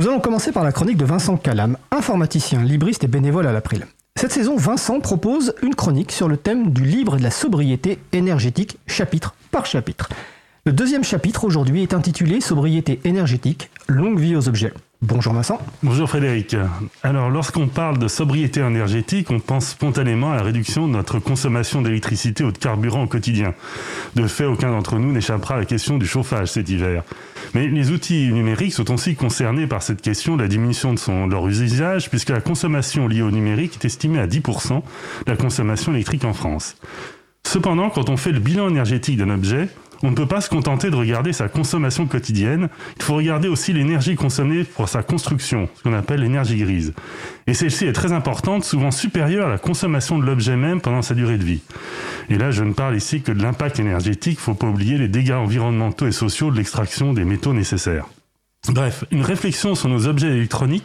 Nous allons commencer par la chronique de Vincent Calam, informaticien, libriste et bénévole à l'April. Cette saison, Vincent propose une chronique sur le thème du libre et de la sobriété énergétique, chapitre par chapitre. Le deuxième chapitre aujourd'hui est intitulé Sobriété énergétique, longue vie aux objets. Bonjour Vincent. Bonjour Frédéric. Alors lorsqu'on parle de sobriété énergétique, on pense spontanément à la réduction de notre consommation d'électricité ou de carburant au quotidien. De fait, aucun d'entre nous n'échappera à la question du chauffage cet hiver. Mais les outils numériques sont aussi concernés par cette question de la diminution de, son, leur usage, puisque la consommation liée au numérique est estimée à 10% de la consommation électrique en France. Cependant, quand on fait le bilan énergétique d'un objet, on ne peut pas se contenter de regarder sa consommation quotidienne, il faut regarder aussi l'énergie consommée pour sa construction, ce qu'on appelle l'énergie grise. Et celle-ci est très importante, souvent supérieure à la consommation de l'objet même pendant sa durée de vie. Et là, je ne parle ici que de l'impact énergétique, il ne faut pas oublier les dégâts environnementaux et sociaux de l'extraction des métaux nécessaires. Bref, une réflexion sur nos objets électroniques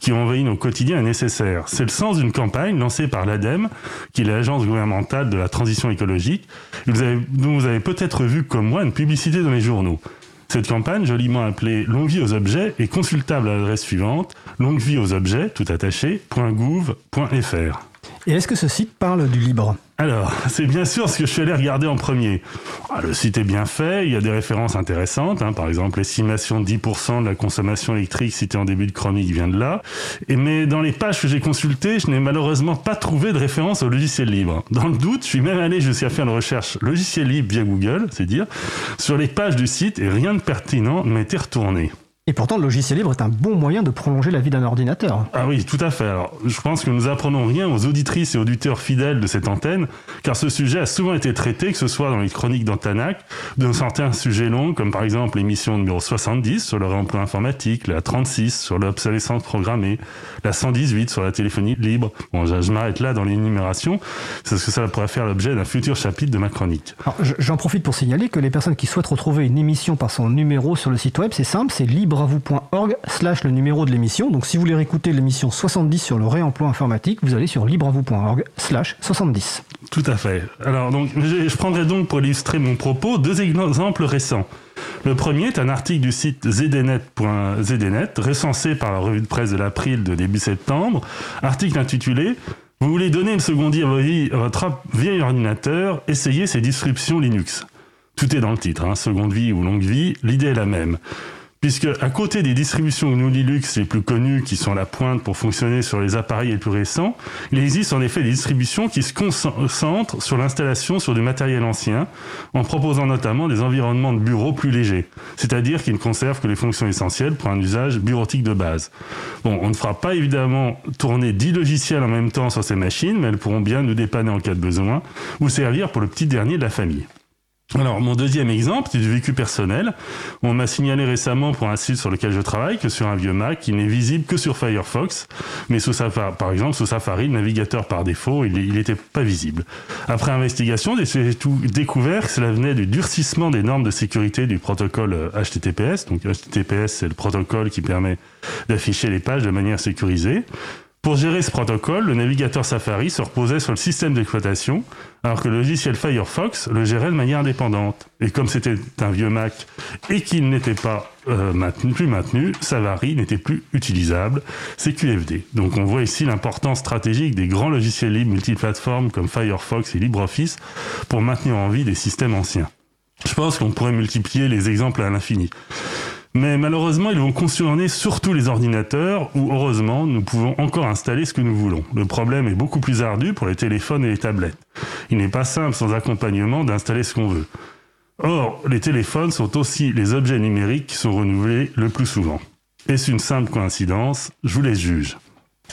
qui ont envahi nos quotidiens est nécessaire. C'est le sens d'une campagne lancée par l'ADEME, qui est l'agence gouvernementale de la transition écologique, vous dont vous avez peut-être vu comme moi une publicité dans les journaux. Cette campagne, joliment appelée Longue vie aux objets, est consultable à l'adresse suivante longue vie aux objets, tout attaché, .gouv.fr. Et est-ce que ce site parle du libre alors, c'est bien sûr ce que je suis allé regarder en premier. Ah, le site est bien fait, il y a des références intéressantes, hein. par exemple l'estimation de 10% de la consommation électrique citée en début de chronique vient de là. Mais dans les pages que j'ai consultées, je n'ai malheureusement pas trouvé de référence au logiciel libre. Dans le doute, je suis même allé jusqu'à faire une recherche logiciel libre via Google, c'est dire, sur les pages du site et rien de pertinent ne été retourné. Et pourtant, le logiciel libre est un bon moyen de prolonger la vie d'un ordinateur. Ah oui, tout à fait. Alors, je pense que nous apprenons rien aux auditrices et auditeurs fidèles de cette antenne, car ce sujet a souvent été traité, que ce soit dans les chroniques d'Antanac, dans certains sujets longs, comme par exemple l'émission numéro 70 sur le réemploi informatique, la 36 sur l'obsolescence programmée, la 118 sur la téléphonie libre. Bon, je, m'arrête là dans l'énumération, parce que ça pourrait faire l'objet d'un futur chapitre de ma chronique. J'en profite pour signaler que les personnes qui souhaitent retrouver une émission par son numéro sur le site web, c'est simple, c'est libre libreavoue.org slash le numéro de l'émission. Donc si vous voulez réécouter l'émission 70 sur le réemploi informatique, vous allez sur libreavoue.org slash 70. Tout à fait. Alors donc je prendrai donc pour illustrer mon propos deux exemples récents. Le premier est un article du site zdnet.zdnet, recensé par la revue de presse de l'April de début septembre, article intitulé Vous voulez donner une seconde vie à votre vieil ordinateur, essayez ces distributions Linux. Tout est dans le titre, hein, seconde vie ou longue vie, l'idée est la même puisque à côté des distributions GNU Linux les plus connues qui sont à la pointe pour fonctionner sur les appareils les plus récents, il existe en effet des distributions qui se concentrent sur l'installation sur du matériel ancien, en proposant notamment des environnements de bureau plus légers, c'est-à-dire qui ne conservent que les fonctions essentielles pour un usage bureautique de base. Bon, on ne fera pas évidemment tourner 10 logiciels en même temps sur ces machines, mais elles pourront bien nous dépanner en cas de besoin, ou servir pour le petit dernier de la famille. Alors, mon deuxième exemple, c'est du vécu personnel. On m'a signalé récemment pour un site sur lequel je travaille que sur un vieux Mac, il n'est visible que sur Firefox, mais sous Safari, par exemple, sous Safari, le navigateur par défaut, il n'était pas visible. Après investigation, j'ai tout découvert que cela venait du durcissement des normes de sécurité du protocole HTTPS. Donc, HTTPS, c'est le protocole qui permet d'afficher les pages de manière sécurisée. Pour gérer ce protocole, le navigateur Safari se reposait sur le système d'exploitation, alors que le logiciel Firefox le gérait de manière indépendante. Et comme c'était un vieux Mac et qu'il n'était pas euh, plus maintenu, Safari n'était plus utilisable. C'est QFD. Donc on voit ici l'importance stratégique des grands logiciels libres multiplateformes comme Firefox et LibreOffice pour maintenir en vie des systèmes anciens. Je pense qu'on pourrait multiplier les exemples à l'infini. Mais malheureusement, ils vont concerner surtout les ordinateurs où, heureusement, nous pouvons encore installer ce que nous voulons. Le problème est beaucoup plus ardu pour les téléphones et les tablettes. Il n'est pas simple sans accompagnement d'installer ce qu'on veut. Or, les téléphones sont aussi les objets numériques qui sont renouvelés le plus souvent. Est-ce une simple coïncidence? Je vous les juge.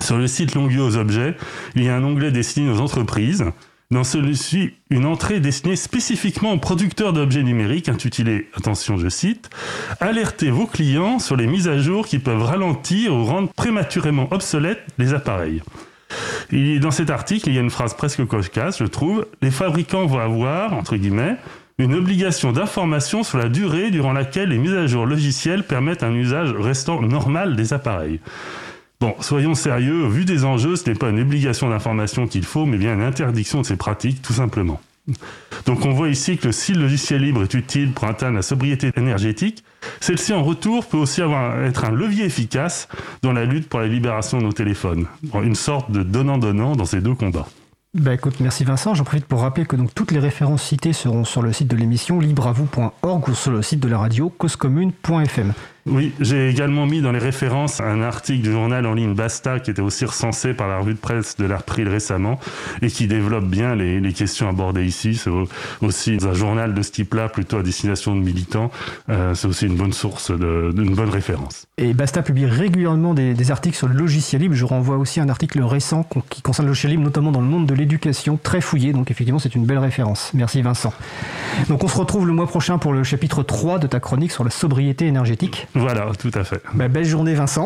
Sur le site Longueux aux objets, il y a un onglet destiné aux entreprises dans celui-ci, une entrée destinée spécifiquement aux producteurs d'objets numériques intitulée, attention je cite, Alertez vos clients sur les mises à jour qui peuvent ralentir ou rendre prématurément obsolètes les appareils. Dans cet article, il y a une phrase presque cocasse, je trouve. Les fabricants vont avoir, entre guillemets, une obligation d'information sur la durée durant laquelle les mises à jour logicielles permettent un usage restant normal des appareils. Bon, soyons sérieux, vu des enjeux, ce n'est pas une obligation d'information qu'il faut, mais bien une interdiction de ces pratiques, tout simplement. Donc on voit ici que si le logiciel libre est utile pour atteindre la sobriété énergétique, celle-ci en retour peut aussi être un levier efficace dans la lutte pour la libération de nos téléphones. Une sorte de donnant-donnant dans ces deux combats. Bah écoute, merci Vincent. J'en profite pour rappeler que toutes les références citées seront sur le site de l'émission libreavou.org ou sur le site de la radio causecommune.fm. Oui, j'ai également mis dans les références un article du journal en ligne Basta qui était aussi recensé par la revue de presse de l'April récemment et qui développe bien les, les questions abordées ici. C'est aussi un journal de ce type-là, plutôt à destination de militants. Euh, c'est aussi une bonne source, d'une bonne référence. Et Basta publie régulièrement des, des, articles sur le logiciel libre. Je renvoie aussi un article récent qui concerne le logiciel libre, notamment dans le monde de l'éducation, très fouillé. Donc effectivement, c'est une belle référence. Merci Vincent. Donc on se retrouve le mois prochain pour le chapitre 3 de ta chronique sur la sobriété énergétique. Voilà, tout à fait. Bah, belle journée Vincent.